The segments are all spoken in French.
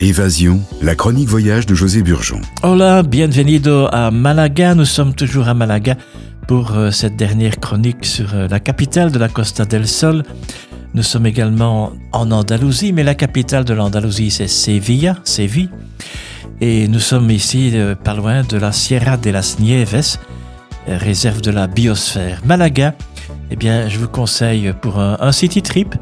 Évasion, la chronique voyage de José Burgeon. Hola, bienvenido à Malaga. Nous sommes toujours à Malaga pour euh, cette dernière chronique sur euh, la capitale de la Costa del Sol. Nous sommes également en Andalousie, mais la capitale de l'Andalousie, c'est Sevilla, Séville. Et nous sommes ici euh, pas loin de la Sierra de las Nieves, réserve de la biosphère. Malaga, eh bien, je vous conseille pour un, city trip.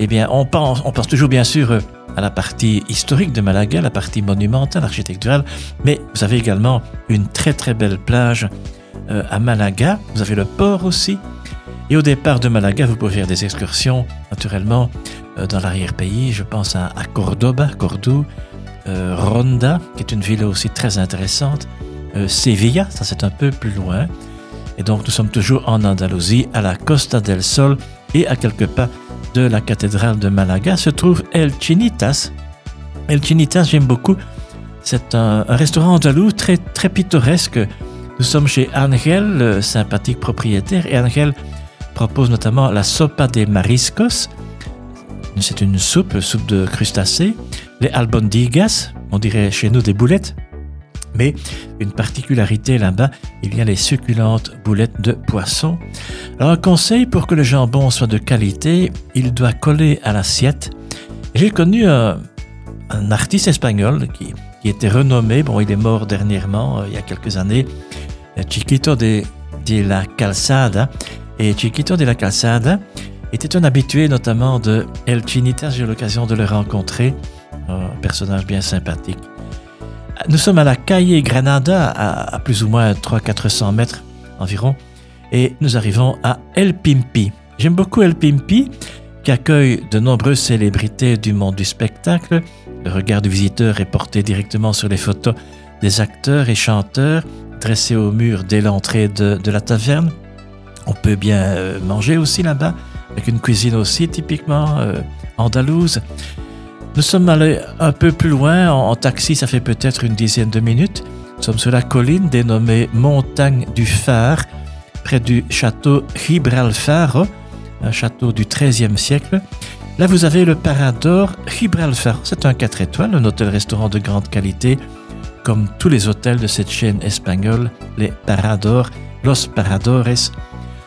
Eh bien, on on pense toujours bien sûr à la partie historique de Malaga, la partie monumentale, architecturale, mais vous avez également une très très belle plage euh, à Malaga. Vous avez le port aussi. Et au départ de Malaga, vous pouvez faire des excursions, naturellement, euh, dans l'arrière-pays. Je pense à, Cordoba, Cordoue, euh, Ronda, qui est une ville aussi très intéressante, Sevilla, ça c'est un peu plus loin. Et donc nous sommes toujours en Andalousie, à la Costa del Sol et à quelques pas de la cathédrale de Malaga se trouve El Chinitas. El Chinitas, j'aime beaucoup. C'est un, restaurant andalou très, très pittoresque. Nous sommes chez Angel, le sympathique propriétaire, et Angel propose notamment la sopa de mariscos. C'est une soupe, soupe de crustacés. Les albondigas, on dirait chez nous des boulettes. Mais une particularité là-bas, il y a les succulentes boulettes de poisson. Alors un conseil pour que le jambon soit de qualité, il doit coller à l'assiette. J'ai connu un, artiste espagnol qui, était renommé, bon il est mort dernièrement, euh, il y a quelques années, Chiquito de, la Calzada. Et Chiquito de la Calzada était un habitué notamment de El Chinitas, j'ai eu l'occasion de le rencontrer, un personnage bien sympathique. Nous sommes à la Calle Granada, à, plus ou moins 300-400 mètres environ, et nous arrivons à El Pimpi. J'aime beaucoup El Pimpi, qui accueille de nombreuses célébrités du monde du spectacle. Le regard du visiteur est porté directement sur les photos des acteurs et chanteurs dressés au mur dès l'entrée de, la taverne. On peut bien euh, manger aussi là-bas, avec une cuisine aussi typiquement euh, andalouse. Nous sommes allés un peu plus loin. En, taxi, ça fait peut-être une dizaine de minutes. Nous sommes sur la colline dénommée Montagne du Phare, près du château Gibralfaro, un château du XIIIe siècle. Là, vous avez le Parador Gibralfaro. C'est un 4 étoiles, un hôtel-restaurant de grande qualité, comme tous les hôtels de cette chaîne espagnole, les Parador, Los Paradores,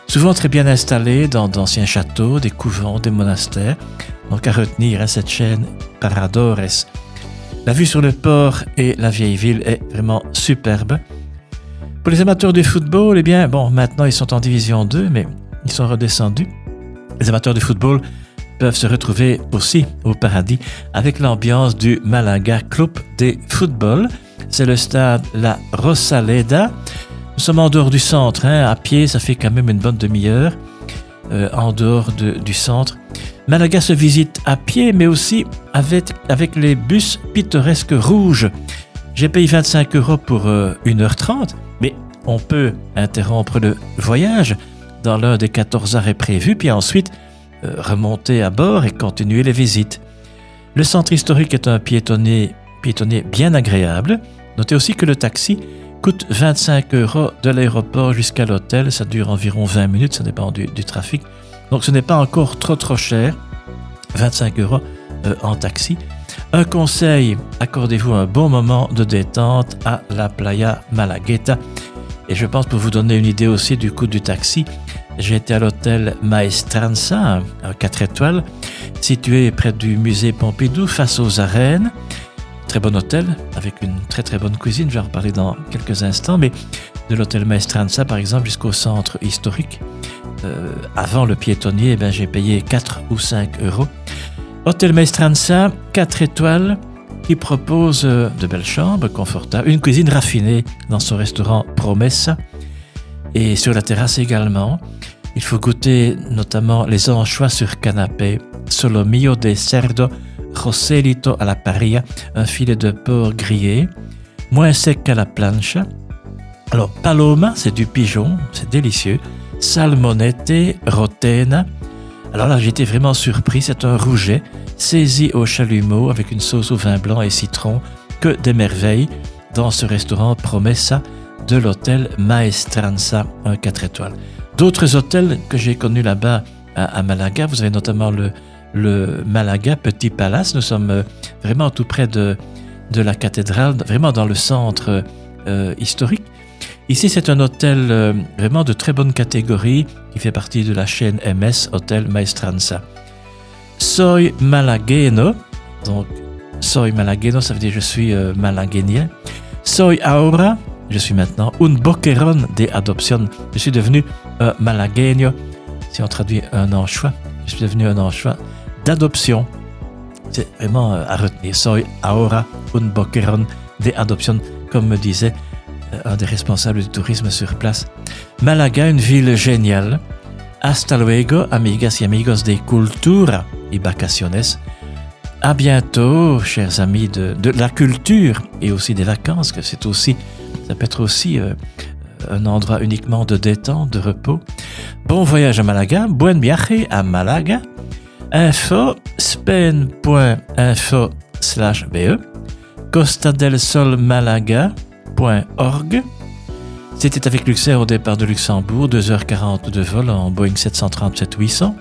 souvent très bien installés dans d'anciens châteaux, des couvents, des monastères. Donc à retenir à cette chaîne Paradores. La vue sur le port et la vieille ville est vraiment superbe. Pour les amateurs de football, eh bien, bon, maintenant ils sont en division 2, mais ils sont redescendus. Les amateurs de football peuvent se retrouver aussi au paradis avec l'ambiance du Malaga Club de Football. C'est le stade La Rosaleda. Nous sommes en dehors du centre, hein. à pied, ça fait quand même une bonne demi-heure. Euh, en dehors du centre. Malaga se visite à pied, mais aussi avec, les bus pittoresques rouges. J'ai payé 25 euros pour 1h30, euh, mais on peut interrompre le voyage dans l'un des 14 arrêts prévus, puis ensuite euh, remonter à bord et continuer les visites. Le centre historique est un piétonnier, piétonnier bien agréable. Notez aussi que le taxi coûte 25 euros de l'aéroport jusqu'à l'hôtel. Ça dure environ 20 minutes, ça dépend du, trafic. Donc ce n'est pas encore trop trop cher. 25 euros euh, en taxi. Un conseil, accordez-vous un bon moment de détente à la Playa Malagueta. Et je pense pour vous donner une idée aussi du coût du taxi, j'ai été à l'hôtel Maestranza, 4 étoiles, situé près du musée Pompidou, face aux arènes très bon hôtel avec une très très bonne cuisine. Je vais en reparler dans quelques instants, mais de l'hôtel Maestranza par exemple jusqu'au centre historique. Euh, avant le piétonnier, eh j'ai payé 4 ou 5 euros. Hôtel Maestranza, 4 étoiles, qui propose euh, de belles chambres confortables, une cuisine raffinée dans son restaurant Promessa et sur la terrasse également. Il faut goûter notamment les anchois sur canapé, solomillo de cerdo Joselito à la parilla, un filet de porc grillé, moins sec qu'à la planche. Alors, paloma, c'est du pigeon, c'est délicieux. Salmonette, rotena. Alors là, j'étais vraiment surpris, c'est un rouget saisi au chalumeau avec une sauce au vin blanc et citron. Que des merveilles dans ce restaurant Promessa de l'hôtel Maestranza, un 4 étoiles. D'autres hôtels que j'ai connus là-bas à, Malaga, vous avez notamment le le Malaga Petit Palace. Nous sommes euh, vraiment tout près de, de la cathédrale, vraiment dans le centre euh, historique. Ici, c'est un hôtel euh, vraiment de très bonne catégorie qui fait partie de la chaîne MS Hôtel Maestranza. Soy malagueno, donc soy malagueno, ça veut dire je suis euh, malaguenien. Soy ahora, je suis maintenant un boqueron de adoption. Je suis devenu un malagueño, si on traduit un anchois, je suis devenu un anchois d'adoption. C'est vraiment euh, à retenir. Soy ahora un boqueron de adoption, comme me disait un des responsables du tourisme sur place. Malaga, une ville géniale. Hasta luego, amigas y amigos de cultura y vacaciones. À bientôt, chers amis de, la culture et aussi des vacances, que c'est aussi, ça peut être aussi euh, un endroit uniquement de détente, de repos. Bon voyage à Malaga, buen viaje à Malaga. Info spen.info slash be C'était avec Luxair au départ de Luxembourg, 2h40 de vol en Boeing 737-800,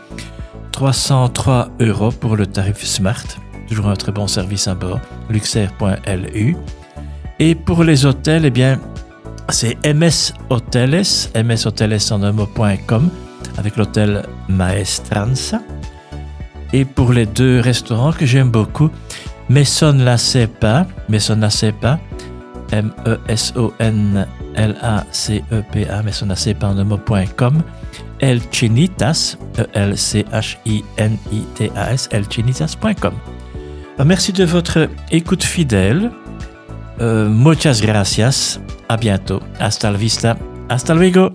303 euros pour le tarif Smart, toujours un très bon service à bord, luxair.lu. Et pour les hôtels, eh bien, c'est MS Hoteles, MS en un mot.com, avec l'hôtel Maestranza. Et pour les deux restaurants que j'aime beaucoup, Maison La Cepa, Maison La M-E-S-O-N-L-A-C-E-P-A, un mot.com, El Chinitas, E-L-C-H-I-N-I-T-A-S, elchinitas.com. Merci de votre écoute fidèle. Euh, muchas gracias. À bientôt. Hasta la vista. Hasta luego.